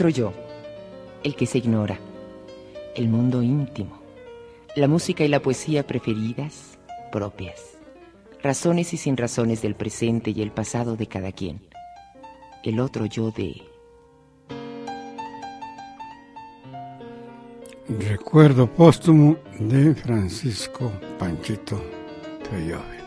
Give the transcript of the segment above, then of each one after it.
Otro yo, el que se ignora, el mundo íntimo, la música y la poesía preferidas, propias, razones y sin razones del presente y el pasado de cada quien, el otro yo de... Recuerdo póstumo de Francisco Panchito Toyove.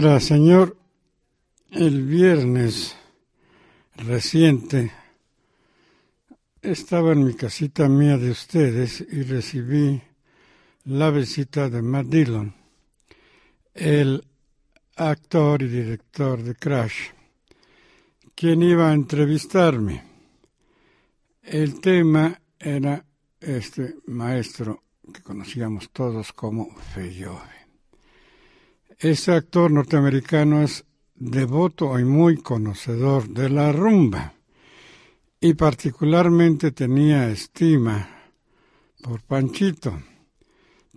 Señora, señor, el viernes reciente estaba en mi casita mía de ustedes y recibí la visita de Matt Dillon, el actor y director de Crash, quien iba a entrevistarme. El tema era este maestro que conocíamos todos como Feyove. Ese actor norteamericano es devoto y muy conocedor de la rumba y particularmente tenía estima por Panchito,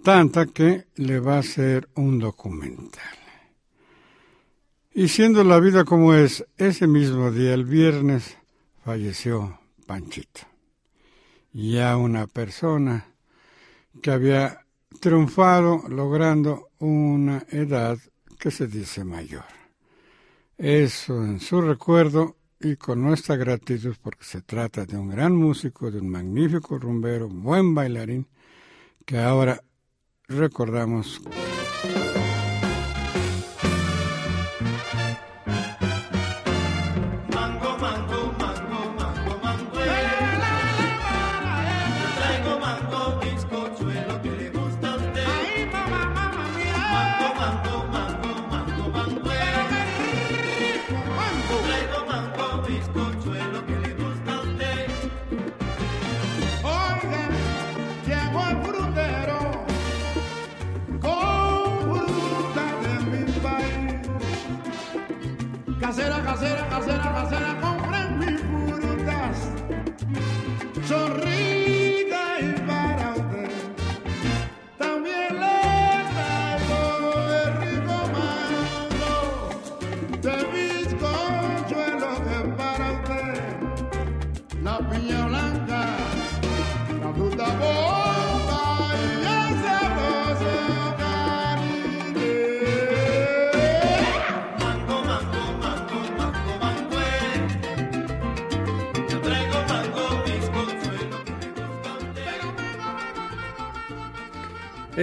tanta que le va a hacer un documental. Y siendo la vida como es, ese mismo día, el viernes, falleció Panchito. Ya una persona que había triunfado logrando una edad que se dice mayor. Eso en su recuerdo y con nuestra gratitud porque se trata de un gran músico, de un magnífico rumbero, buen bailarín, que ahora recordamos.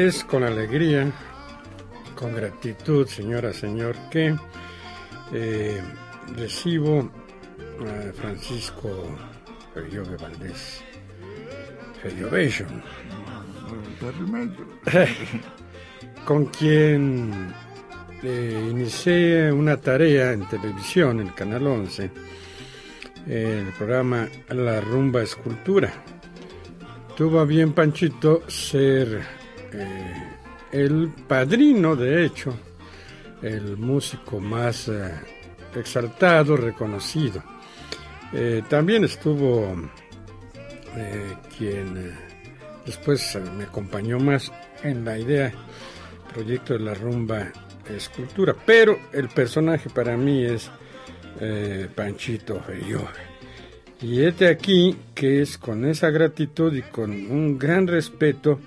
Es con alegría, con gratitud, señora, señor, que eh, recibo a Francisco Feriove Valdés, Feriovation, con quien eh, inicié una tarea en televisión, el Canal 11, el programa La Rumba Escultura. Tuvo bien Panchito ser eh, el padrino, de hecho, el músico más eh, exaltado, reconocido. Eh, también estuvo quien después me acompañó más en la idea, proyecto de la rumba escultura, pero el personaje para mí es Panchito Feyore. Y este aquí que es con esa gratitud y con un gran respeto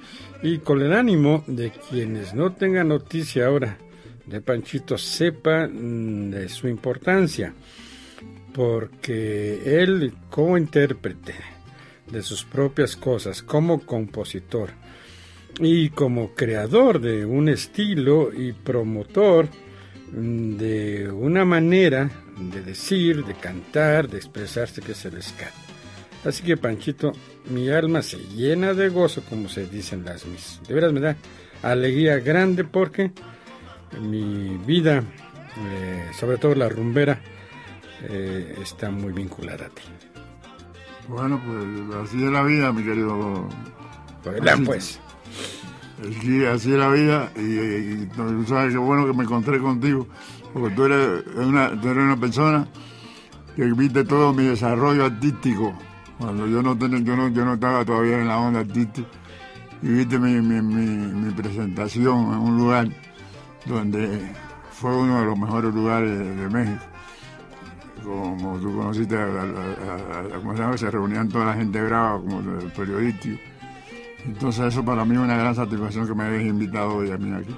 y con el ánimo de quienes no tengan noticia ahora de Panchito sepan de su importancia, porque él como intérprete de sus propias cosas, como compositor y como creador de un estilo y promotor de una manera de decir, de cantar, de expresarse que se les rescate. Así que Panchito, mi alma se llena de gozo, como se dicen las mis. De veras me da alegría grande porque mi vida, eh, sobre todo la rumbera, eh, está muy vinculada a ti. Bueno, pues así es la vida, mi querido. Pues, pues. Sí, así es la vida y, tú sabes qué bueno que me encontré contigo, porque tú eres una, tú eres una persona que viste todo mi desarrollo artístico, cuando yo no, tenía, yo no, yo no estaba todavía en la onda artística, y viste mi, presentación en un lugar donde fue uno de los mejores lugares de, México. Como tú conociste, a, se reunían toda la gente brava, como el periodístico entonces eso para mí es una gran satisfacción que me hayas invitado hoy a mí aquí.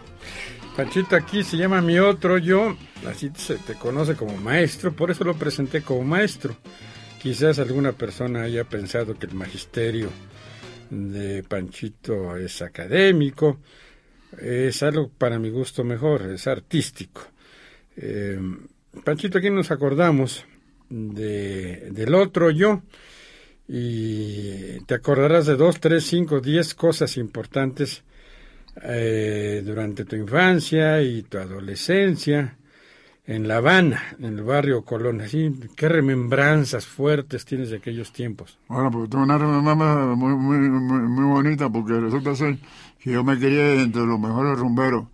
Panchito aquí se llama mi otro yo, así se te conoce como maestro, por eso lo presenté como maestro. Quizás alguna persona haya pensado que el magisterio de Panchito es académico, es algo para mi gusto mejor, es artístico. Eh, Panchito, aquí nos acordamos de, del otro yo, y te acordarás de dos, tres, cinco, diez cosas importantes eh, durante tu infancia y tu adolescencia en La Habana, en el barrio Colón. Así, ¿Qué remembranzas fuertes tienes de aquellos tiempos? Bueno, pues tengo una remembranza muy, muy, muy, bonita porque resulta ser que yo me quería entre los mejores rumberos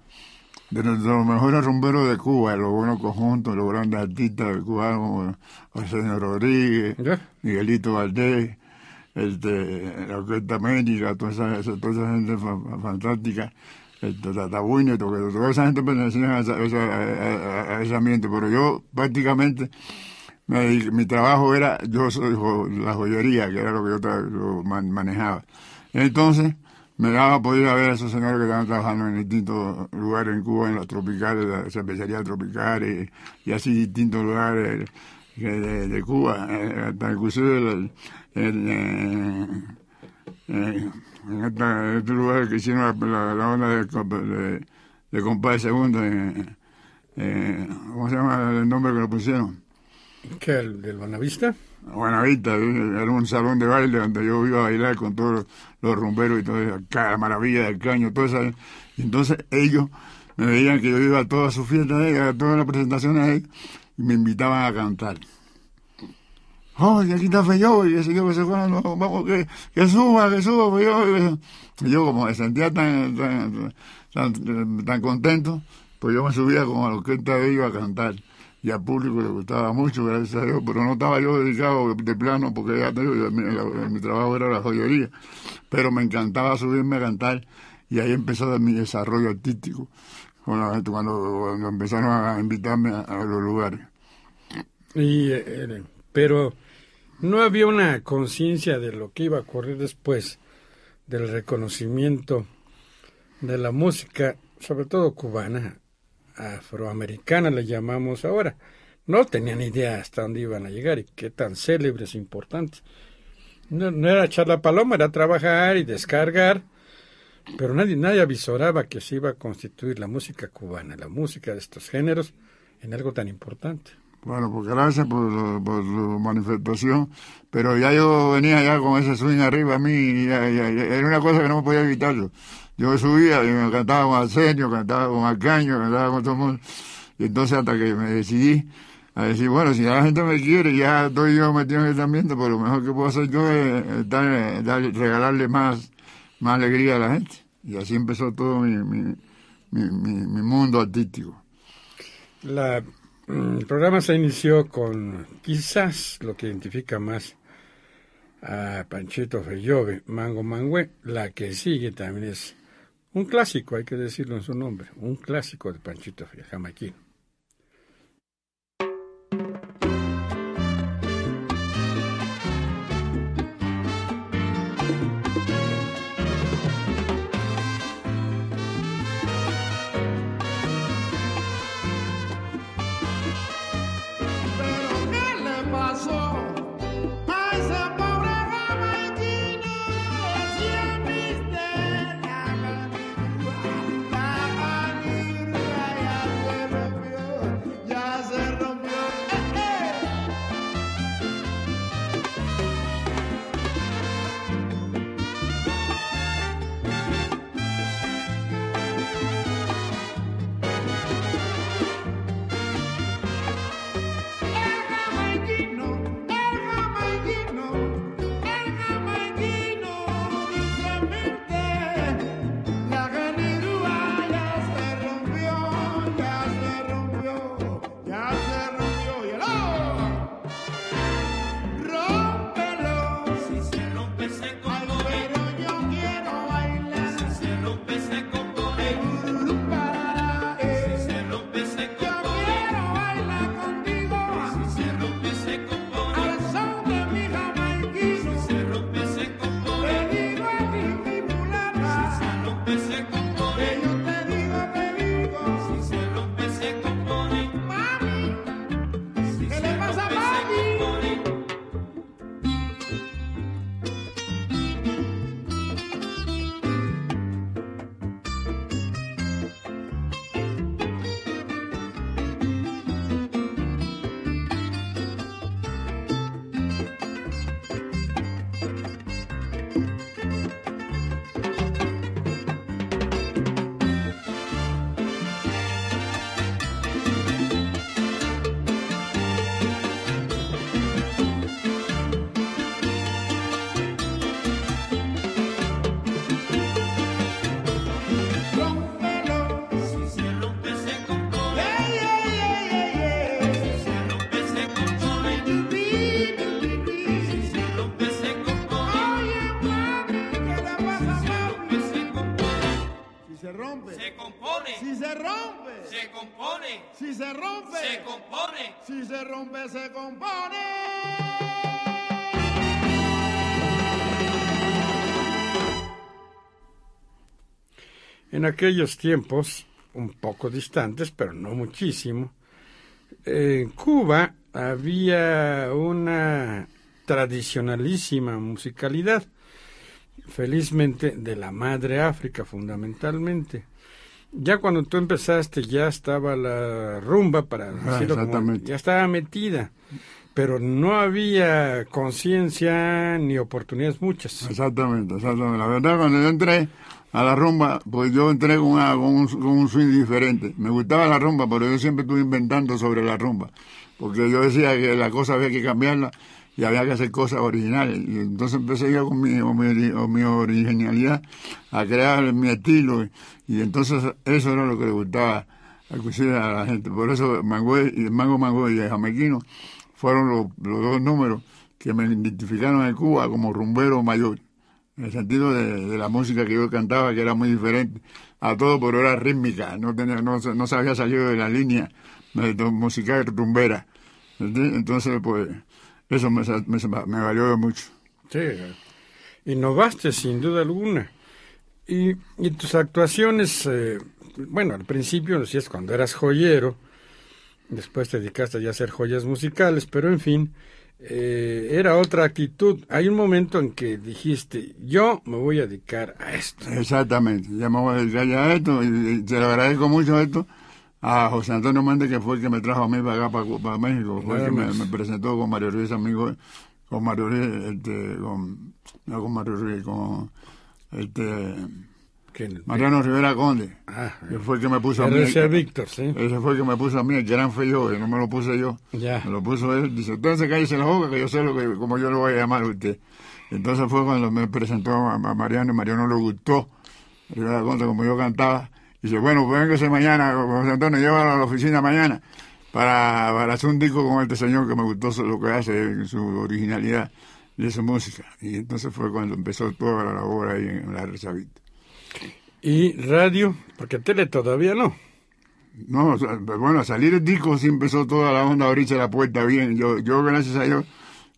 de, los mejores rumberos de Cuba, los buenos conjuntos, los grandes artistas de Cuba, como Arsenio Rodríguez, Miguelito Valdés, este, la Orquesta América, toda esa, toda esa gente fantástica, este, Tatabuño, toda esa gente pertenecía a, a, ese ambiente, pero yo prácticamente mi trabajo era, yo soy la joyería, que era lo que yo manejaba. Entonces, me daba poder a ver a esos señores que estaban trabajando en distintos lugares en Cuba, en las tropicales, las cervecerías tropicales y así distintos lugares de, Cuba, eh, hasta inclusive en, este lugar que hicieron la, la, onda de, de, compadre segundo, ¿cómo se llama el nombre que lo pusieron? ¿Qué, el del Buenavista? Buenavista, era un salón de baile donde yo iba a bailar con todos los rumberos y todo eso, la maravilla del caño, todo eso. Y entonces ellos me veían que yo iba a todas sus fiestas, a todas las presentaciones y me invitaban a cantar. Oh, aquí está Feyo, y ese yo que se fue, vamos, que, que suba, que suba, Feyo. Y yo como me sentía tan, tan, tan, contento, pues yo me subía como a la orquesta de ellos a cantar y al público le gustaba mucho, gracias a Dios, pero no estaba yo dedicado de plano porque ya mi, trabajo era la joyería, pero me encantaba subirme a cantar y ahí empezó mi desarrollo artístico, cuando, cuando, empezaron a invitarme a, los lugares. Y, eh, pero no había una conciencia de lo que iba a ocurrir después del reconocimiento de la música, sobre todo cubana, afroamericana le llamamos ahora. No tenían idea hasta dónde iban a llegar y qué tan célebres e importantes. No, era echar la paloma, era trabajar y descargar, pero nadie, nadie avisoraba que se iba a constituir la música cubana, la música de estos géneros, en algo tan importante. Bueno, pues gracias por, por su manifestación, pero ya yo venía ya con ese swing arriba a mí, era una cosa que no me podía evitar yo. Yo subía y me cantaba con Arsenio, cantaba con Arcaño, cantaba con todo el mundo, y entonces hasta que me decidí a decir, bueno, si la gente me quiere, ya estoy yo metido en este ambiente, pues lo mejor que puedo hacer yo es regalarle más, más alegría a la gente. Y así empezó todo mi, mi, mi, mi mundo artístico. La el programa se inició con quizás lo que identifica más a Panchito Fellove, Mango Mangüe. La que sigue también es un clásico, hay que decirlo en su nombre, un clásico de Panchito Fellove, Si compone. Si se rompe, se compone. En aquellos tiempos, un poco distantes, pero no muchísimo, en Cuba había una tradicionalísima musicalidad, felizmente de la madre África fundamentalmente. Ya cuando tú empezaste ya estaba la rumba, para Ah, decirlo como- exactamente. ya estaba metida, pero no había conciencia ni oportunidades muchas. Exactamente, exactamente. La verdad, cuando yo entré a la rumba, pues yo entré con, una- con un, con un swing diferente. Me gustaba la rumba, pero yo siempre estuve inventando sobre la rumba. Porque yo decía que la cosa había que cambiarla y había que hacer cosas originales. Y entonces empecé yo con mi, con mi, con mi originalidad a crear mi estilo. Y, entonces eso era lo que le gustaba a la gente. Por eso Mangüey y Mango Mangüey y Jamequino fueron los, dos números que me identificaron en Cuba como rumbero mayor. En el sentido de, de la música que yo cantaba, que era muy diferente a todo, pero era rítmica, no tenía, no, no se había salido de la línea de, musical rumbera. Entonces, pues, eso me, me, valió mucho. Sí, innovaste sin duda alguna. Y, y tus actuaciones, eh, bueno, al principio decías cuando eras joyero, después te dedicaste ya a hacer joyas musicales, pero en fin, eh, era otra actitud. Hay un momento en que dijiste, yo me voy a dedicar a esto. Exactamente, ya me voy a dedicar ya a esto y, y te lo agradezco mucho esto a José Antonio Méndez, que fue el que me trajo a mí para acá, para, México, fue el que me, presentó con Mario Ruiz, amigo, con Mario Ruiz, este, con, no con Mario Ruiz, con este, Que- Mariano Rivera Conde, Ah, que fue el que me puso a mí. RCA Víctor, sí. Ese fue el que me puso a mí, el gran fue yo, que no me lo puse yo. Ya. Me lo puso él. Dice, entonces cállese la boca, que yo sé lo que, como yo lo voy a llamar a usted. Entonces fue cuando me presentó a, a Mariano y Mariano le gustó. Rivera Conde, como yo cantaba. Dice, bueno, pues véngase mañana, José Antonio, llévalo a la oficina mañana para, para hacer un disco con este señor que me gustó lo que hace, su originalidad de su música. Y entonces fue cuando empezó toda la labor ahí en la Rechavita. Y radio, porque tele todavía no. No, bueno, a salir el disco sí empezó toda la onda abrirse la puerta bien. Yo, yo gracias a Dios,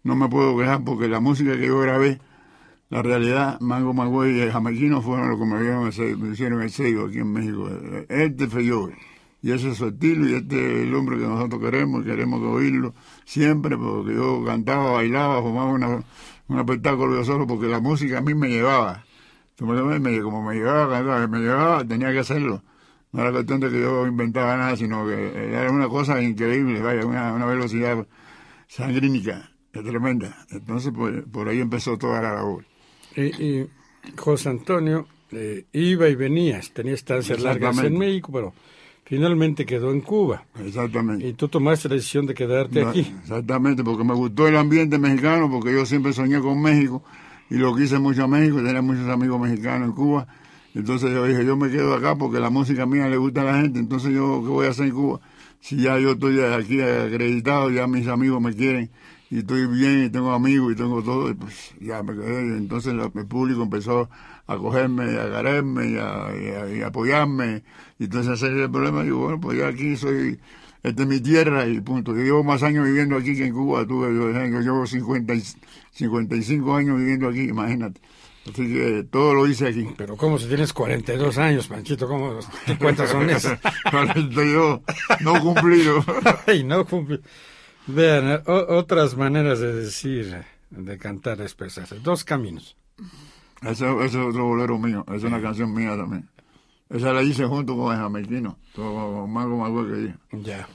no me puedo quejar porque la música que yo grabé, la realidad, Mango Magüey y Jamequino fueron los que me, sello- me hicieron el sello aquí en México. Este yo. Y ese es su estilo y este es el hombre que nosotros queremos y queremos oírlo siempre porque yo cantaba, bailaba, formaba una, un espectáculo yo solo porque la música a mí me llevaba. Como me llevaba, me llevaba, tenía que hacerlo. No era cuestión de que yo inventaba nada, sino que era una cosa increíble, vaya, una, velocidad sangrínica, tremenda. Entonces, pues, por ahí empezó toda la labor. Y, y José Antonio eh, iba y venía, tenía estancias largas en. México, pero finalmente quedó en Cuba. Exactamente. Y tú tomaste la decisión de quedarte aquí. Exactamente, porque me gustó el ambiente mexicano, porque yo siempre soñé con México y lo quise mucho a México, tenía muchos amigos mexicanos en Cuba. Entonces yo dije, yo me quedo acá porque la música mía le gusta a la gente, entonces yo, ¿qué voy a hacer en Cuba? Si ya yo estoy aquí acreditado, ya mis amigos me quieren y estoy bien y tengo amigos y tengo todo, y pues ya me quedé. Entonces el público empezó a cogerme y a agarrarme y a, y a- y a apoyarme y entonces ese es el problema. Digo, bueno, pues yo aquí soy, esta es mi tierra y punto. Yo llevo más años viviendo aquí que en Cuba, tuve, yo, yo llevo 50 y, 55 años viviendo aquí, imagínate. Así que todo lo hice aquí. Pero ¿cómo si tienes 42 años, Panchito? ¿Cómo qué cuentas son esas? 42, no cumplido. Ay, no cumple. Vean, eh, o- otras maneras de decir, de cantar, expresarse. Dos caminos. Ese, ese es otro bolero mío, es una canción mía también. Esa la hice junto con el jamequino, con Mago Mago que dije. Ya.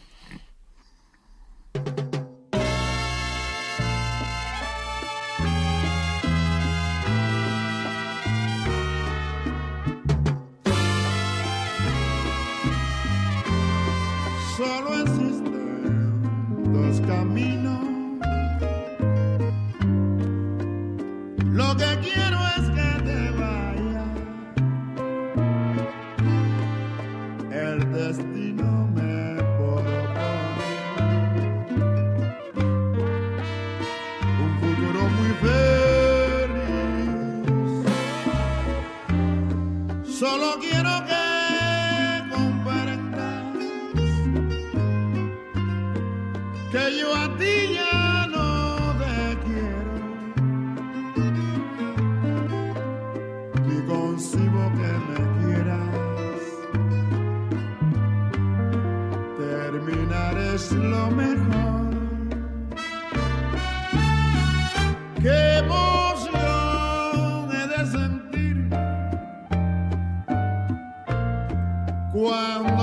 Solo caminos. Lo que quiero es que te vayas. Cuando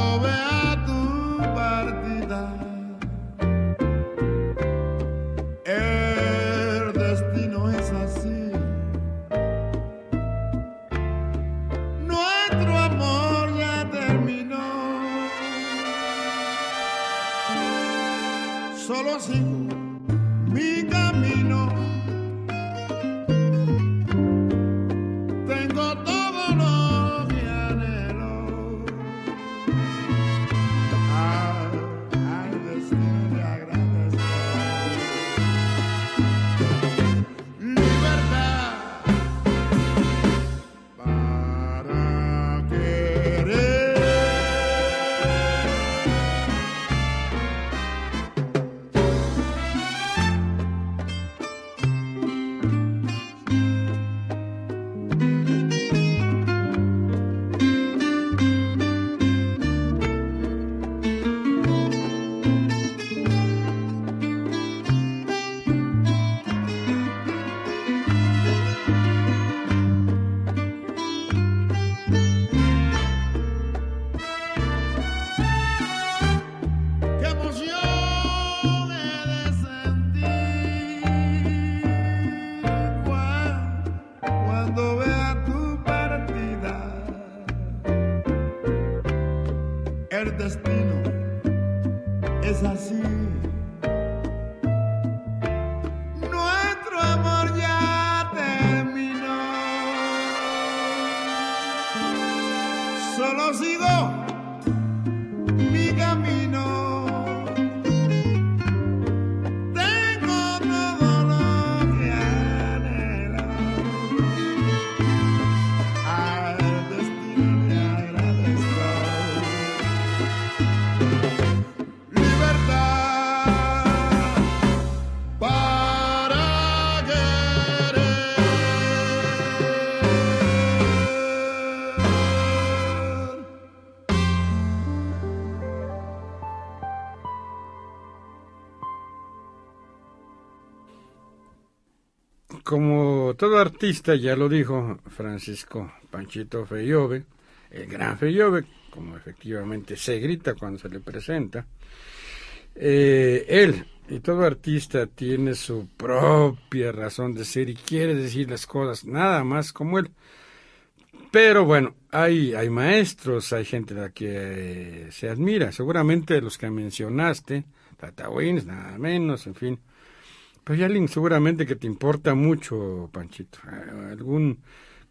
Todo artista, ya lo dijo Francisco Panchito Feyove, el gran Feyove, como efectivamente se grita cuando se le presenta, eh, él y todo artista tiene su propia razón de ser y quiere decir las cosas nada más como él. Pero bueno, hay, hay maestros, hay gente a la que se admira, seguramente los que mencionaste, Tata Wins, nada menos, en fin. Pero hay alguien seguramente que te importa mucho, Panchito. Eh, Algún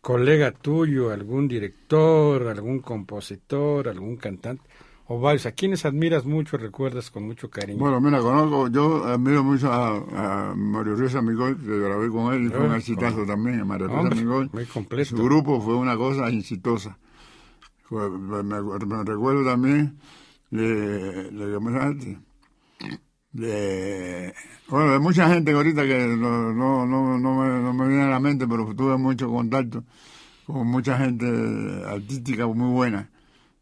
colega tuyo, algún director, algún compositor, algún cantante, o varios. ¿A quienes admiras mucho, recuerdas con mucho cariño? Bueno, mira, conozco, yo admiro mucho a, a Mario Ruiz Amigol, que grabé con él y fue un Ah, exitazo también, a Mario Ruiz Hombre, Amigol. muy completo. Su grupo fue una cosa exitosa. Me, me recuerdo también de, de, ¿cómo se llama este? De bueno de mucha gente ahorita que no, no, no, no, me, no me viene a la mente pero tuve mucho contacto con mucha gente artística muy buena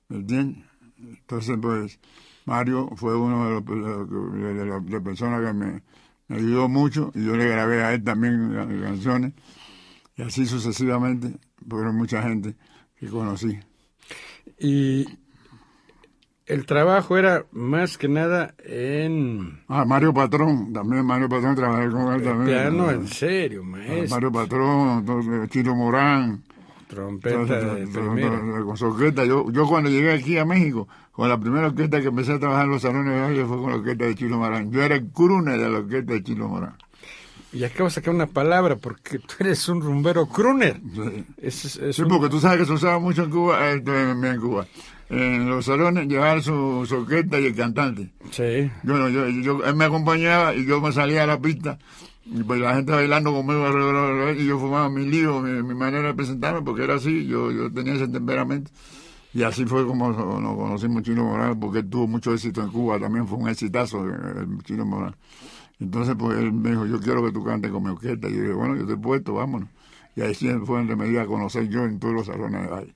¿me entiendes? entonces pues Mario fue uno de los de, personas que me, me ayudó mucho y yo le grabé a él también ca- canciones y así sucesivamente fueron mucha gente que conocí Y el trabajo era más que nada en ah Mario Patrón también Mario Patrón trabajé con él también piano, Ah, en serio, maestro. Mario Patrón, Chilo Morán, Trompeta entonces, de primera. con su orquesta. Yo, yo cuando llegué aquí a México, con la primera orquesta que empecé a trabajar en los salones de baile fue con la orquesta de Chilo Morán. Yo era el crooner de la orquesta de Chilo Morán. Y acabo de sacar una palabra porque tú eres un rumbero crooner. Sí, Es, es- es Sí, un- porque tú sabes que se usaba mucho en Cuba, eh, en Cuba, en los salones llevar su, su orquesta y el cantante. Sí. Yo, yo, yo, él me acompañaba y yo me salía a la pista y pues la gente bailando conmigo alrededor y yo fumaba mi lío, mi, mi manera de presentarme porque era así, yo, yo tenía ese temperamento y así fue como nos conocimos Chino Morales porque él tuvo mucho éxito en Cuba, también fue un exitazo eh, el Chino Morales. Entonces pues él me dijo, yo quiero que tú cantes con mi orquesta y yo dije, bueno, yo te he puesto, vámonos. y ahí siempre fue donde me di a conocer yo en todos los salones de baile.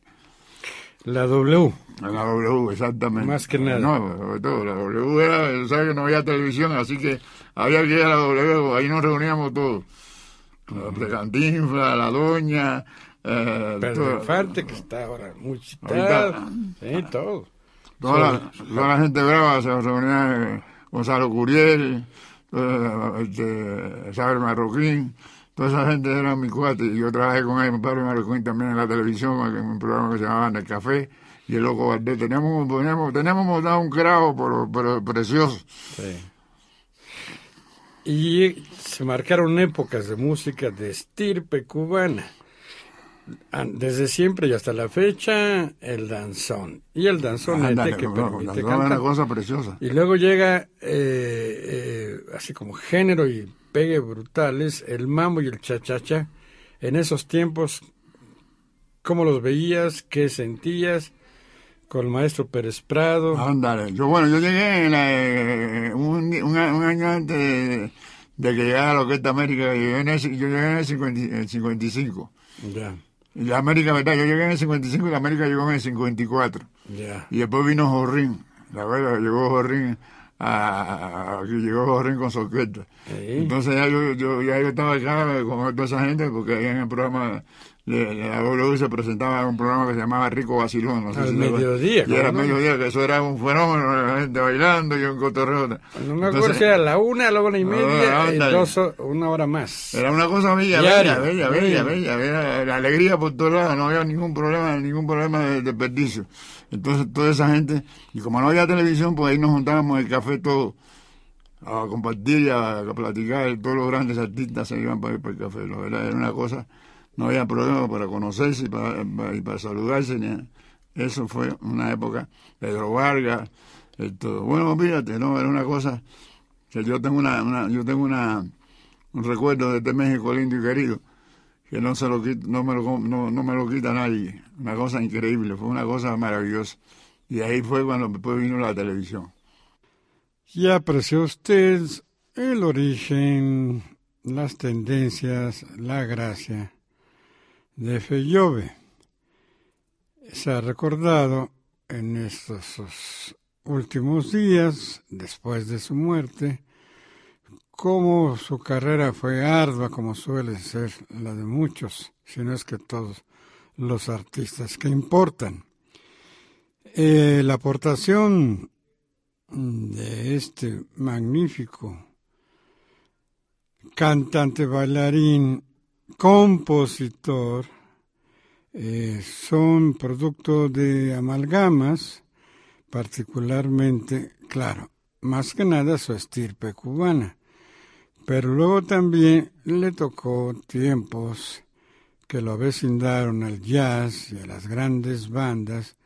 La W. La W, exactamente. Más que nada. No, sobre todo, la W era, sabes que no había televisión, así que había que ir a la W, ahí nos reuníamos todos. La Cantinfla, la Doña, eh, Pedro Infante, que está ahora muy citado. Sí, todo. toda, la, toda la gente brava se reunía, eh, Gonzalo Curiel, eh, este, Saber Marroquín, toda esa gente era mi cuate, y yo trabajé con mi padre Marroquín también en la televisión, en un programa que se llamaba En el Café, y el Loco Valdés, teníamos, teníamos, teníamos montado un cravo, pero, pero precioso. Sí. Y se marcaron épocas de música de estirpe cubana. An- Desde siempre y hasta la fecha, el danzón. Y el danzón que no, permite cantar. una cosa preciosa. Y luego llega, eh, eh, así como género y pegue brutales, el mambo y el cha-cha-cha. En esos tiempos, ¿cómo los veías? ¿Qué sentías? Con el maestro Pérez Prado. Ándale. Yo, bueno, yo llegué en la, un, un un año antes de, de que llegara la Orquesta América. Yo llegué en el, yo llegué en el 50 en el 55. Ya, Y la América, ¿verdad? Yo llegué en el 55 y la América llegó en el 54. ya. Y después vino Jorrín. La verdad, llegó Jorrín. A, aquí llegó Jorrín con su orquesta. Entonces ya yo, yo, ya yo estaba acá con toda esa gente porque ahí en el programa de, de la W se presentaba un programa que se llamaba Rico Vacilón. No sé Al si mediodía, Y era ¿cómo no? mediodía, que eso era un fenómeno, la gente bailando y un cotorreo. No me acuerdo si era la una, la una y media, Ah, y ándale. dos, una hora más. Era una cosa bella, bella, bella, bella, bella, bella, la alegría por todos lados, no había ningún problema, ningún problema de desperdicio. Entonces toda esa gente, y como no había televisión, pues ahí nos juntábamos el café todos a compartir y a, platicar, todos los grandes artistas se iban para ir para el café, ¿no? era, era una cosa, no había problema para conocerse y para, saludarse, ni eso fue una época, Pedro Vargas, esto, bueno, fíjate, no, era una cosa que yo tengo una, una yo tengo una un recuerdo de este México lindo y querido que no se lo no me lo no, no me lo quita nadie una cosa increíble fue una cosa maravillosa y ahí fue cuando después vino la televisión Ya apreció usted el origen, las tendencias, la gracia de Fellove. Se ha recordado en estos últimos días, después de su muerte, cómo su carrera fue ardua, como suele ser la de muchos, si no es que todos los artistas que importan. Eh, la aportación de este magnífico cantante, bailarín, compositor, eh, son producto de amalgamas, particularmente, claro, más que nada su estirpe cubana, pero luego también le tocó tiempos que lo avecindaron al jazz y a las grandes bandas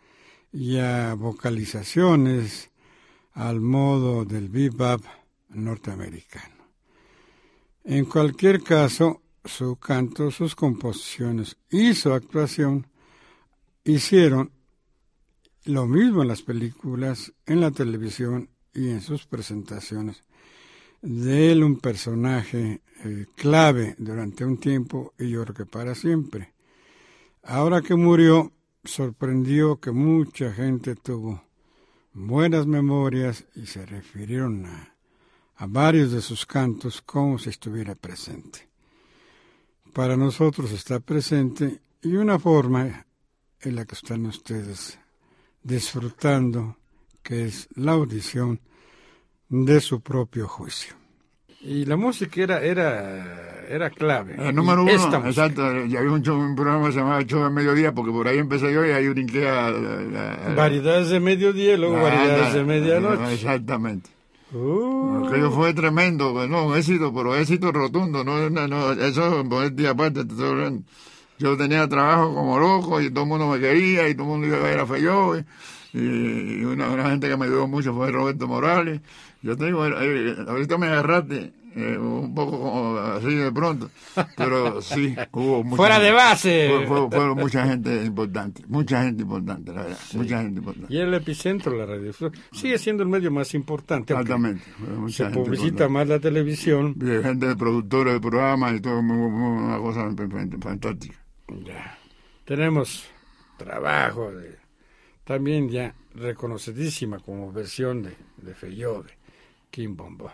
y a vocalizaciones al modo del bebop norteamericano. En cualquier caso, su canto, sus composiciones y su actuación hicieron lo mismo en las películas, en la televisión y en sus presentaciones. De él un personaje eh, clave durante un tiempo y yo creo que para siempre. Ahora que murió, sorprendió que mucha gente tuvo buenas memorias y se refirieron a, a varios de sus cantos como si estuviera presente. Para nosotros está presente y una forma en la que están ustedes disfrutando, que es la audición de su propio juicio. Y la música era, era, era clave. el número Y esta uno música. exacto y había un, show, un programa que se llamaba el show de mediodía porque por ahí empecé yo y ahí brinqué a, a- a- Variedades de mediodía y luego a- variedades de medianoche. exactamente Uh, Aquello fue tremendo, pues, no, un éxito, pero éxito rotundo, no, no, no eso por día aparte. Yo tenía trabajo como loco y todo el mundo me quería y todo el mundo iba a ver a Feyó y, y una, una gente que me ayudó mucho fue Roberto Morales. Yo te digo, eh, eh, ahorita me agarraste eh, un poco así de pronto, pero sí, hubo mucha Fuera gente, de base. Fueron mucha gente importante, mucha gente importante, la verdad, sí. mucha gente importante. Y el epicentro de la radiodifusión sigue siendo el medio más importante. Exactamente. Se publicita más la televisión. Y gente de productores de programas y todo, una cosa fantástica. Ya. Tenemos trabajo de, también ya reconocidísima como versión de, de Fellode Kimbomba.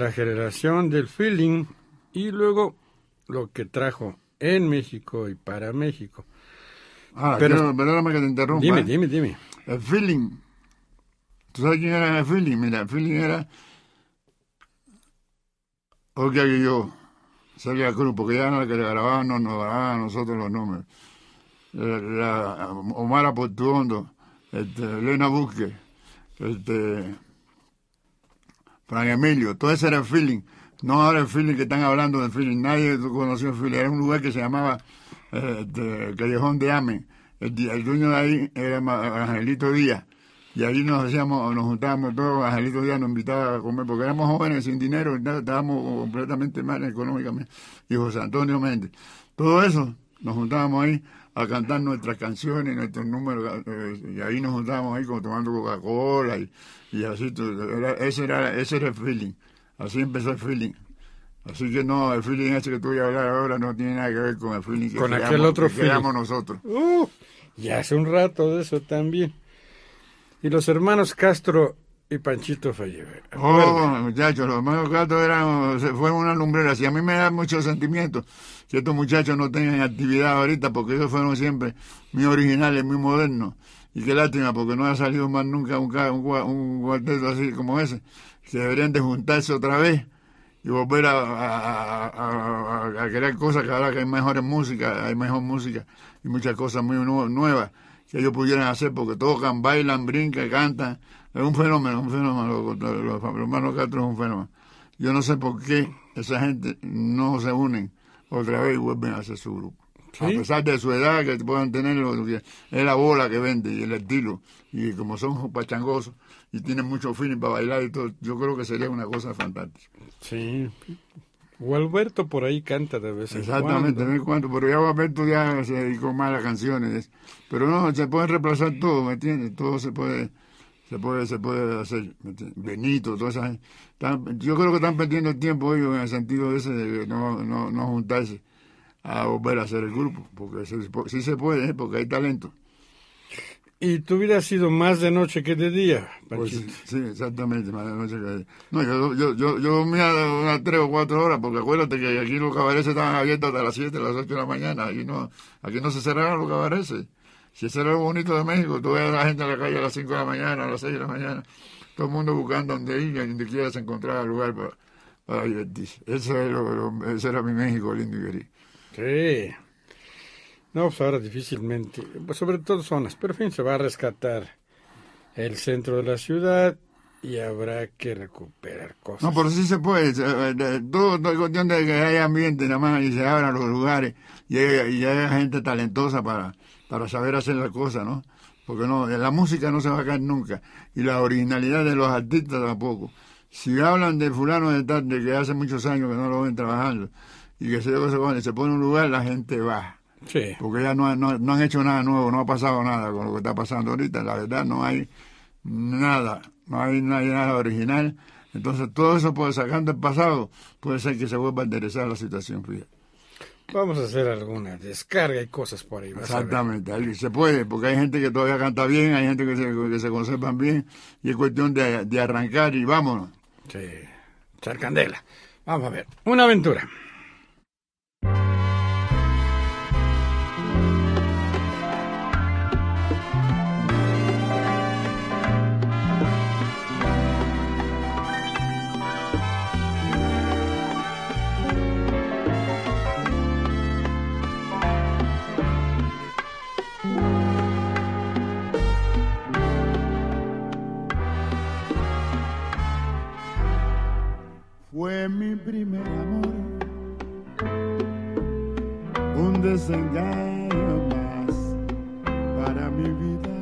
la generación del feeling y luego lo que trajo en México y para México. Ah, pero, perdóname que te interrumpa. Dime, ¿eh? dime, dime. El feeling. ¿Tú sabes quién era el feeling? Mira, el feeling era. Ok, yo. Salía Cruz, porque ya no que le grababan, no nos daban a nosotros los nombres. La, Omar Aportuondo, este, Elena Busque, este, Fran Emilio, todo ese era el feeling. No ahora el feeling que están hablando del feeling. Nadie conoció el feeling. Era un lugar que se llamaba eh, Callejón de Amen. El, el dueño de ahí era Angelito Díaz. Y ahí nos hacíamos, nos juntábamos todos, Angelito Díaz nos invitaba a comer, porque éramos jóvenes sin dinero, estábamos completamente mal económicamente. Y José Antonio Méndez. Todo eso, nos juntábamos ahí a cantar nuestras canciones, nuestros números, eh, y ahí nos juntábamos ahí como tomando Coca-Cola y, y así, todo. Era- ese, era, ese era el feeling. Así empezó el feeling. Así que no, el feeling ese que tú voy a hablar ahora no tiene nada que ver con el feeling que Con aquel creamos- otro que feeling. creamos nosotros. Uh, ya hace un rato de eso también. Y los hermanos Castro y Panchito Fallever. Oh, muchachos, los hermanos Castro eran, fueron una lumbrera. Y a mí me da mucho sentimiento que estos muchachos no tengan actividad ahorita, porque ellos fueron siempre muy originales, muy modernos. Y qué lástima, porque no ha salido más nunca un, un, cuarteto así como ese. Que deberían de juntarse otra vez y volver a, a, crear cosas que ahora que hay mejores músicas, hay mejor música y muchas cosas muy nu- nuevas que ellos pudieran hacer porque tocan, bailan, brincan, cantan. Es un fenómeno, un fenómeno. Los, los- los es un fenómeno. Yo no sé por qué esa gente no se unen otra vez y vuelven a hacer su grupo. A pesar de su edad, que puedan tener, es la bola que vende y el estilo. Y como son pachangosos y tienen mucho feeling para bailar y todo, yo creo que sería una cosa fantástica. Sí. Gualberto por ahí canta de vez en Exactamente, de cuando. vez en cuando, pero ya Alberto ya se dedicó más a las canciones. Pero no, se puede reemplazar todo, ¿me entiendes? Todo se puede, se puede, se puede hacer. Benito, toda esa gente. Están- yo creo que están perdiendo el tiempo ellos en el sentido ese de no, no, no juntarse a volver a hacer el grupo, porque se- sí se puede, ¿eh? porque hay talento. Y tu vida ha sido más de noche que de día, Pues, sí, exactamente. más de noche que- No, yo, yo, yo, yo dormía unas tres o cuatro horas, porque acuérdate que aquí los cabarets estaban abiertos hasta las siete, las ocho de la mañana. Aquí no, aquí no se cerraban los cabarets. Si eso era lo bonito de México, tú ves a la gente en la calle a las cinco de la mañana, a las seis de la mañana, todo el mundo buscando donde ir, y donde quiera se encontraba lugar para, para divertirse. Eso es lo, lo- ese era mi México lindo y querido. Sí. No, pues ahora difícilmente, pues sobre todo zonas, pero en fin, se va a rescatar el centro de la ciudad y habrá que recuperar cosas. No, pero sí se puede. eh, Todo, todo es cuestión de que haya ambiente nada más y se abran los lugares y haya, y haya gente talentosa para, para saber hacer las cosas, ¿no? Porque no, la música no se va a caer nunca y la originalidad de los artistas tampoco. Si hablan de fulano de tal, de que hace muchos años que no lo ven trabajando y que se, se pone, se pone un lugar, la gente va. Sí. Porque ya no, no, no han hecho nada nuevo, no ha pasado nada con lo que está pasando ahorita. La verdad, no hay nada, no hay, no hay nada original. Entonces, todo eso, puede sacando el pasado, puede ser que se vuelva a enderezar la situación. fíjate. Vamos a hacer alguna descarga y cosas por ahí. Exactamente, se puede, porque hay gente que todavía canta bien, hay gente que se, que se conservan bien, y es cuestión de, de arrancar y vámonos. Sí. Echar candela. Vamos a ver. Una aventura. Mi primer amor, un desengaño más para mi vida.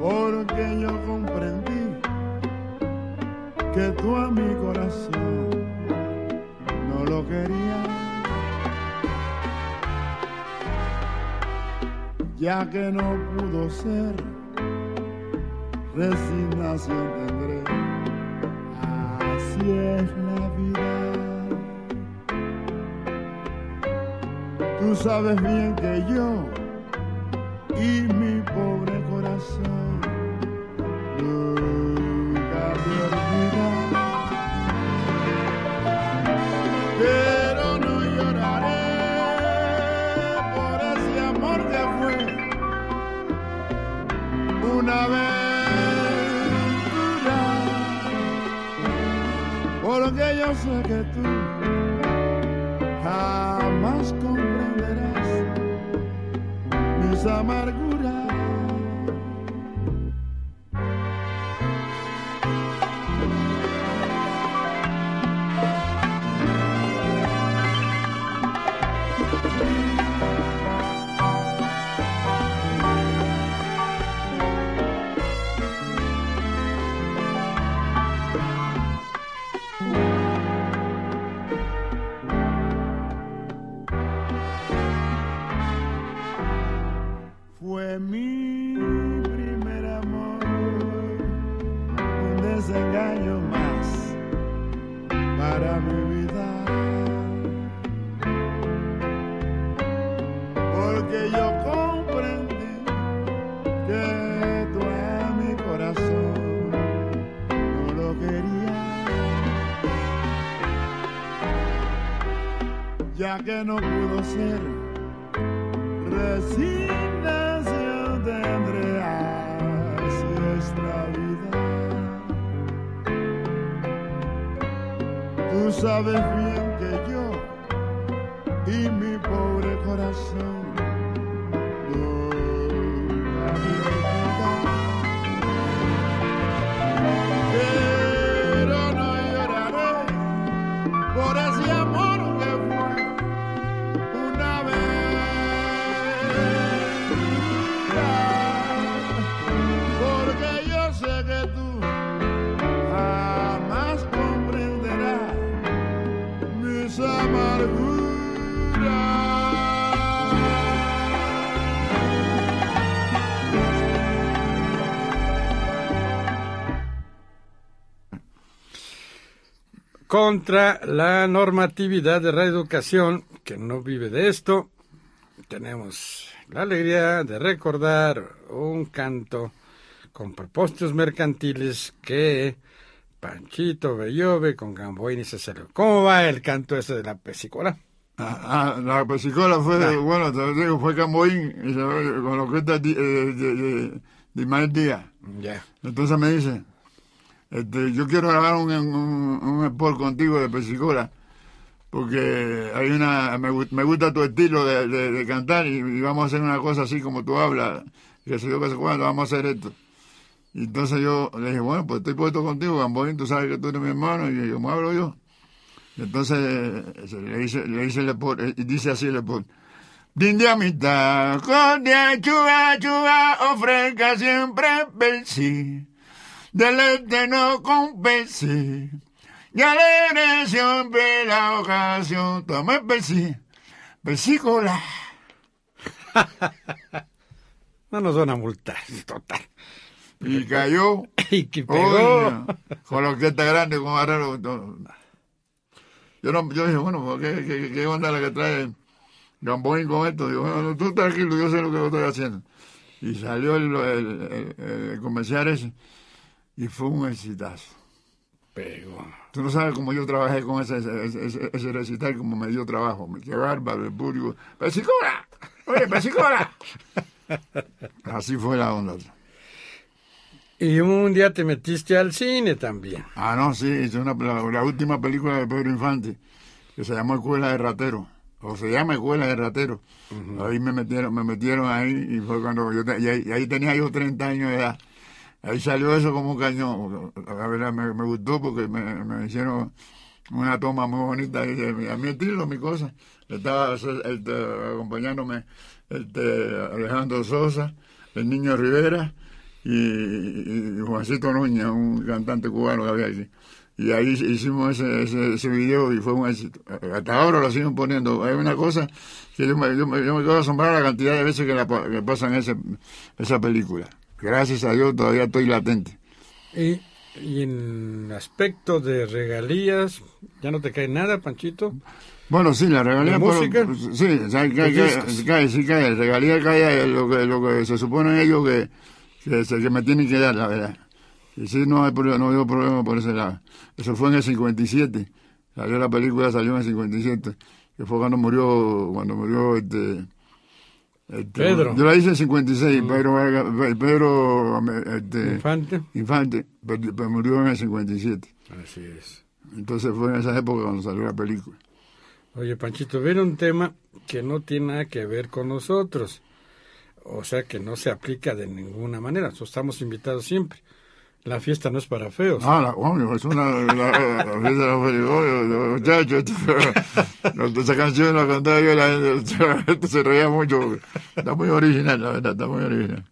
Porque yo comprendí que tú a mi corazón no lo querías. Ya que no pudo ser resignación tendré. Así es la vida. Tú sabes bien que yo y porque yo sé que tú jamás comprenderás mis amarguras. Que no pudo ser resignación es la vida. Tú sabes Contra la normatividad de reeducación, que no vive de esto, tenemos la alegría de recordar un canto con propósitos mercantiles que Panchito Bellove con Gamboini se salió. ¿Cómo va el canto ese de la pesicola? Ah, ah, la pesicola fue, Ah. bueno, te digo, fue se- con lo que está de, de, de Díaz. Ya. Entonces me dice, este, yo quiero grabar un, un, un spot contigo de pesicola, porque hay una, me, me gusta tu estilo de, de- de cantar y, y vamos a hacer una cosa así como tú hablas, que se yo que sé cuándo, vamos a hacer esto. Y entonces yo le dije, bueno, pues estoy puesto contigo, Gamboín, tú sabes que tú eres mi hermano y como hablo yo. Entonces le dice, le dice el spot, eh, y dice así el spot. Din de amistad, con de chuga, chuga, ofrezca siempre sí. Del este no compense. Y alegre siempre la ocasión. Tome persi, persícola. No nos van a multar, total. Y cayó. Y que pegó. Oye, con la orquesta grande, con Arrero. todo. Yo, no, yo dije, bueno, ¿qué, qué, qué onda la que trae Gamboín con esto? Digo, bueno, tú tranquilo, yo sé lo que yo estoy haciendo. Y salió el, el, el- el comercial ese y fue un exitazo. Pegó. Tú no sabes cómo yo trabajé con ese, ese, ese, ese recital, como me dio trabajo. Qué bárbaro, el público. ¡Pesicola! ¡Oye, pesicola! Así fue la onda. Y un día te metiste al cine también. Ah, no, sí, hice una, la, la última película de Pedro Infante, que se llamó Escuela de Ratero, o se llama Escuela de Ratero. Ahí me metieron, me metieron ahí, y fue cuando yo, y ahí, y ahí tenía yo 30 años de edad. Ahí salió eso como un cañón. La verdad me, me gustó porque me, me hicieron una toma muy bonita mi- a mi estilo, mi cosa. Estaba este, acompañándome este, Alejandro Sosa, el niño Rivera y, y- Juancito Núñez, un cantante cubano que había aquí. Y ahí hicimos ese, ese, ese video y fue un éxito. Hasta ahora lo siguen poniendo. Hay una cosa que yo me, yo me, yo me quedo asombrado la cantidad de veces que, la, que pasan ese, esa película. Gracias a Dios todavía estoy latente. Y, y en aspecto de regalías, ¿ya no te cae nada, Panchito? Bueno, sí, la regalía... ¿La música? sí, o sea, cae, cae, cae, sí cae. Regalía cae lo que, lo que se supone ellos que, que es el que me tienen que dar, la verdad. Y sí, no, hay, no hubo problema por ese lado. Eso fue en el 57. Salió la película, salió en el 57. Que fue cuando murió, cuando murió este... este Pedro. Yo la hice en 56, mm. Pedro, Pedro este, Infante. Infante, pero, murió en el 57. Así es. Entonces fue en esa época cuando salió la película. Oye, Panchito, viene un tema que no tiene nada que ver con nosotros, o sea que no se aplica de ninguna manera. Estamos invitados siempre. La fiesta no es para feos. Ah, la, obvio, es una fiesta no es muchachos. Esa canción la cantaba yo, la gente se reía mucho. Está muy original, la verdad, está muy original.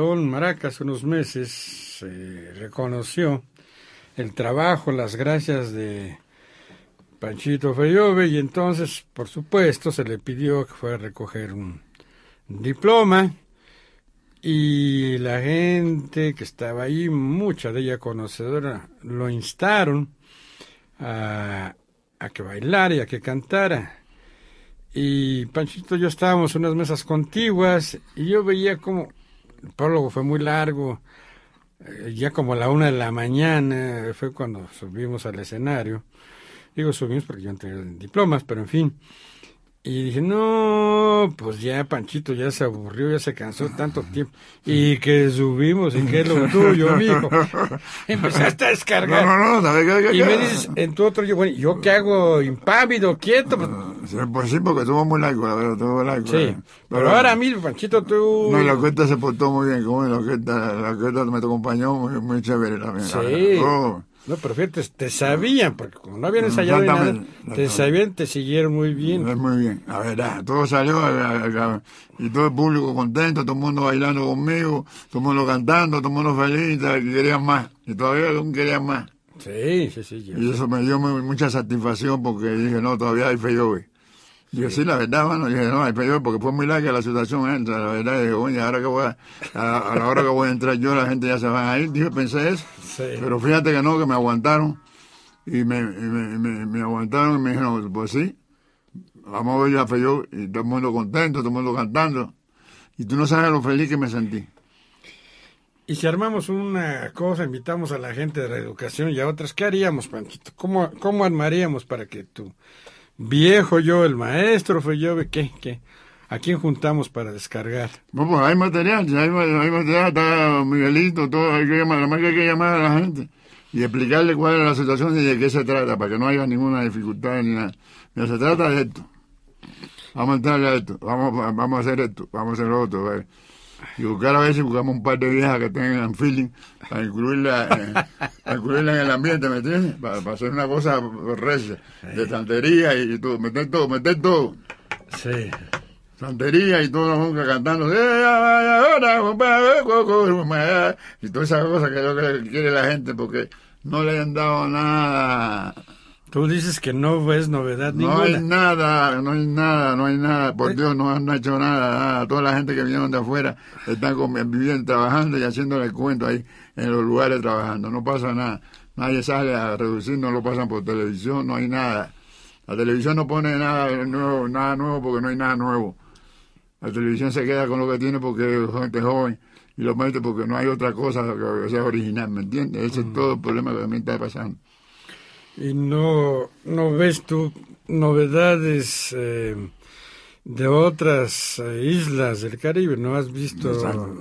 Maracas unos meses se reconoció el trabajo, las gracias de Panchito Feyove y entonces, por supuesto, se le pidió que fuera a recoger un diploma y la gente que estaba ahí, mucha de ella conocedora, lo instaron a, a que bailara y a que cantara. Y Panchito y yo estábamos en unas mesas contiguas y yo veía como el prólogo fue muy largo, eh, ya como a la una de la mañana fue cuando subimos al escenario. Digo subimos porque yo entregué diplomas, pero en fin. Y dije, no, pues ya Panchito ya se aburrió, ya se cansó tanto tiempo. Y que subimos, y que es lo tuyo, mijo. Empezaste a descargar. No, no, no, ¿sabes qué? qué- Y me dices, en tu otro, yo, bueno, ¿yo qué hago? Impávido, quieto. Pues, Sí, pues sí, porque estuvo muy largo, la verdad, estuvo largo. sí. eh. Pero ahora mismo, Panchito, tú... No, la orquesta se portó muy bien, como la orquesta, la orquesta me acompañó muy, muy chévere también. Sí. No, pero fíjate, te sabían, porque como no habían ensayado ni nada, te sabían, te siguieron muy bien. muy bien, la verdad. Todo salió a- a- a- y todo el público contento, todo el mundo bailando conmigo, todo el mundo cantando, todo el mundo feliz, querían más. Y todavía aún querían más. Sí, sí, sí. yo- Y eso me dio mu- mucha satisfacción porque dije, no, todavía hay fe Dije, sí, la verdad, mano. Dije, no, hay fe yo, porque fue muy larga la situación. La verdad, dije, oye, ahora que voy a, a, a la hora que voy a entrar yo, la gente ya se va a ir. Dije, pensé eso. Sí. Pero fíjate que no, que me aguantaron. Y me, y me, me, me aguantaron y me dijeron, pues sí, vamos a ver a Feyó. Y todo el mundo contento, todo el mundo cantando. Y tú no sabes lo feliz que me sentí. Y si armamos una cosa, invitamos a la gente de la educación y a otras, ¿qué haríamos, Panchito? ¿Cómo, cómo armaríamos para que tu viejo yo, el maestro, fue yo, qué, qué? ¿A quién juntamos para descargar? Pues hay material, hay, hay material, está Miguelito, todo, hay que llamar, nada más que hay que llamar a la gente y explicarle cuál es la situación y de qué se trata, para que no haya ninguna dificultad ni nada. Mira, se trata de esto. Vamos a entrarle a esto, vamos, vamos a hacer esto, vamos a hacer lo otro. Y buscar a si buscamos un par de viejas que tengan feeling para incluirla, para incluirla en el ambiente, ¿me entiendes? Para, para hacer una cosa recia, de santería y todo, meter todo, meter todo Sí. santería y todo nunca cantando "Eh, ahora, compadre, coco", y todas esas cosas que es lo que quiere la gente porque no le han dado nada Tú dices que no ves novedad no hay ninguna. nada no hay nada no hay nada por Dios no han hecho nada, nada. toda la gente que vinieron de afuera están viviendo trabajando y haciéndole el cuento ahí en los lugares trabajando no pasa nada nadie sale a reducir no lo pasan por televisión no hay nada la televisión no pone nada nuevo nada nuevo porque no hay nada nuevo la televisión se queda con lo que tiene porque es gente joven y lo mete porque no hay otra cosa que sea original, ¿me entiendes? Ese es todo el problema que mí está pasando. Y no, no ves tú novedades eh, de otras eh, islas del Caribe, ¿no has visto?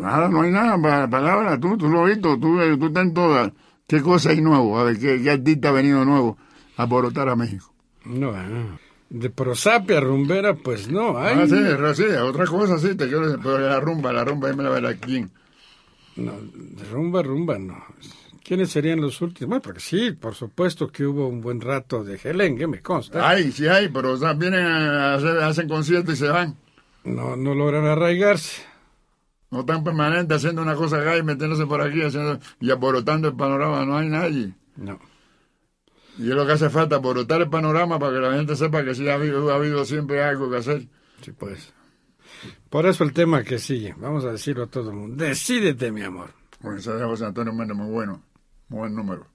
Nada, no hay nada, para palabra, tú, tú lo has visto, tú, tú estás en todas. ¿Qué cosa hay nuevo? A ver, ¿qué, qué artista ha venido nuevo a alborotar a México? No, ah. de prosapia rumbera, pues no, hay. Ah, sí, sí, otra cosa sí, te quiero decir, pero la rumba, la rumba, me la verá quién. No, de rumba, rumba, no. ¿Quiénes serían los últimos? Bueno, porque sí, por supuesto que hubo un buen rato de gelengue, me consta. Hay, sí hay, pero o sea, vienen a hacer, hacen conciertos y se van. No, no logran arraigarse. No están permanentes haciendo una cosa acá y metiéndose por aquí haciendo, y alborotando el panorama, no hay nadie. No. Y es lo que hace falta, alborotar el panorama para que la gente sepa que sí ha habido, ha habido siempre algo que hacer. Sí, pues. Por eso el tema que sigue. Vamos a decirlo a todo el mundo. Decídete, mi amor. De José Antonio Méndez, muy bueno, buen número.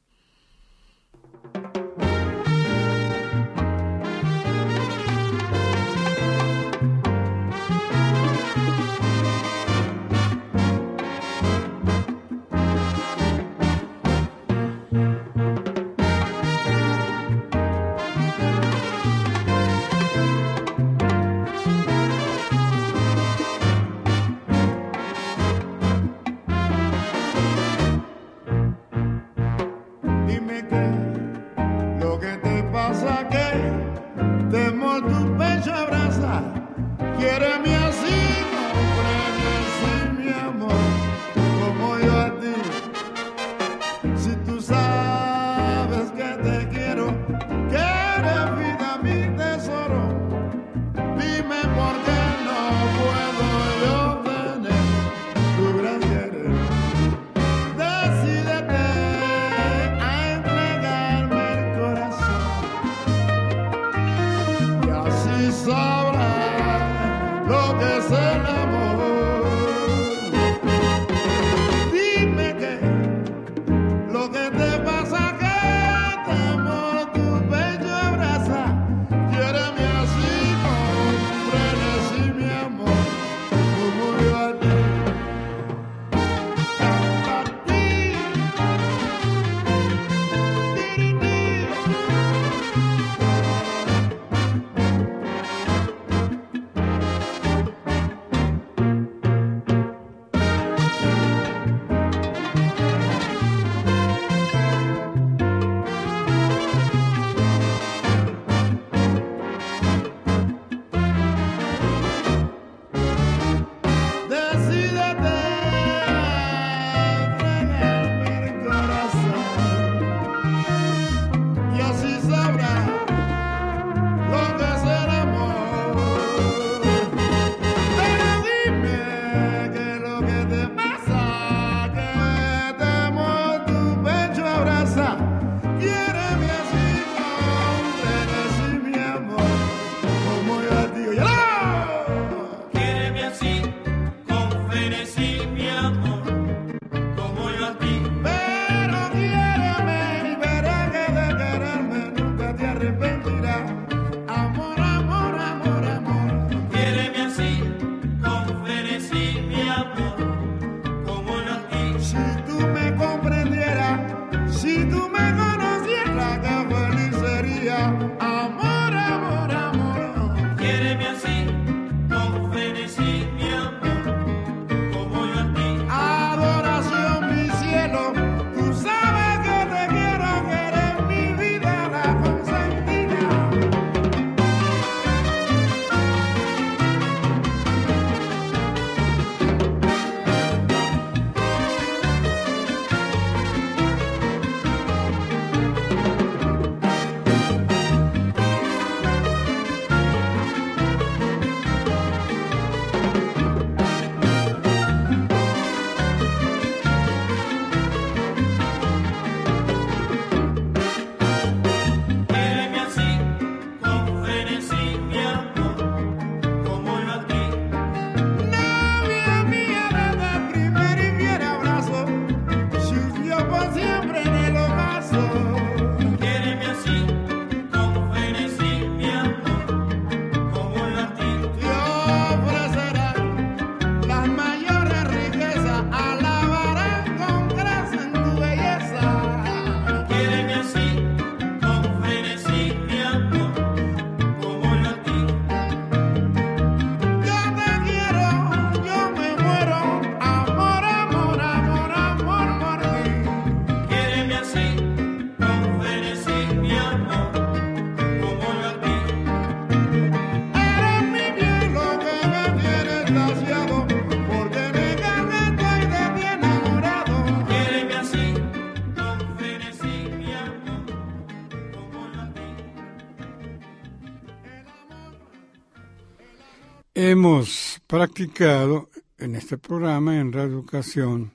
Practicado en este programa en reeducación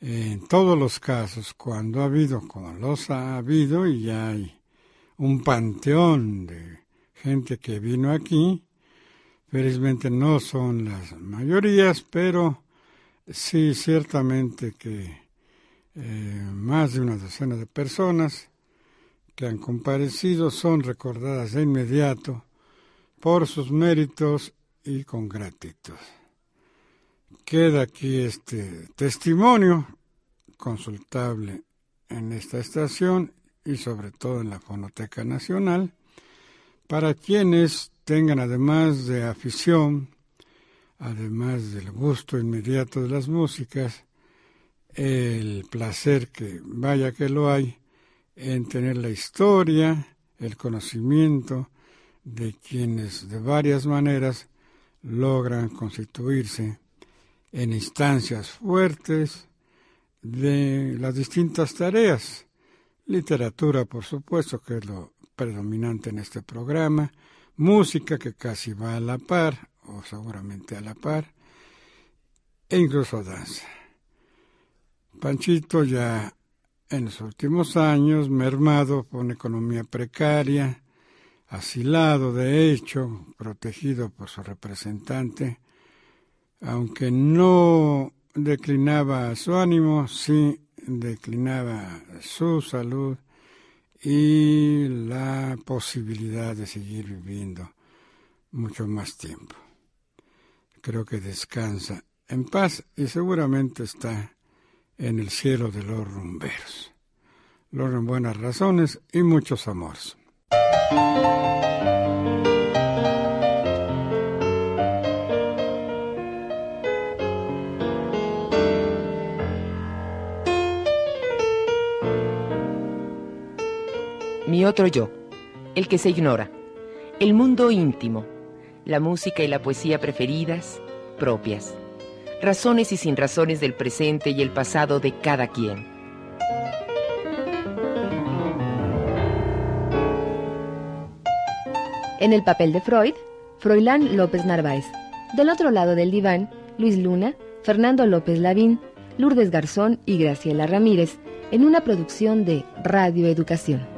en todos los casos, cuando ha habido, como los ha habido, y hay un panteón de gente que vino aquí, felizmente no son las mayorías, pero sí ciertamente que eh, más de una docena de personas que han comparecido son recordadas de inmediato por sus méritos y con gratitud. Queda aquí este testimonio consultable en esta estación y sobre todo en la Fonoteca Nacional para quienes tengan además de afición, además del gusto inmediato de las músicas, el placer que vaya que lo hay en tener la historia, el conocimiento de quienes de varias maneras logran constituirse en instancias fuertes de las distintas tareas. Literatura, por supuesto, que es lo predominante en este programa, música que casi va a la par, o seguramente a la par, e incluso danza. Panchito ya en los últimos años, mermado por una economía precaria, asilado de hecho, protegido por su representante, aunque no declinaba su ánimo, sí declinaba su salud y la posibilidad de seguir viviendo mucho más tiempo. Creo que descansa en paz y seguramente está en el cielo de los rumberos. Logran buenas razones y muchos amores. Mi otro yo, el que se ignora, el mundo íntimo, la música y la poesía preferidas, propias, razones y sin razones del presente y el pasado de cada quien. En el papel de Freud, Froilán López Narváez. Del otro lado del diván, Luis Luna, Fernando López Lavín, Lourdes Garzón y Graciela Ramírez, en una producción de Radio Educación.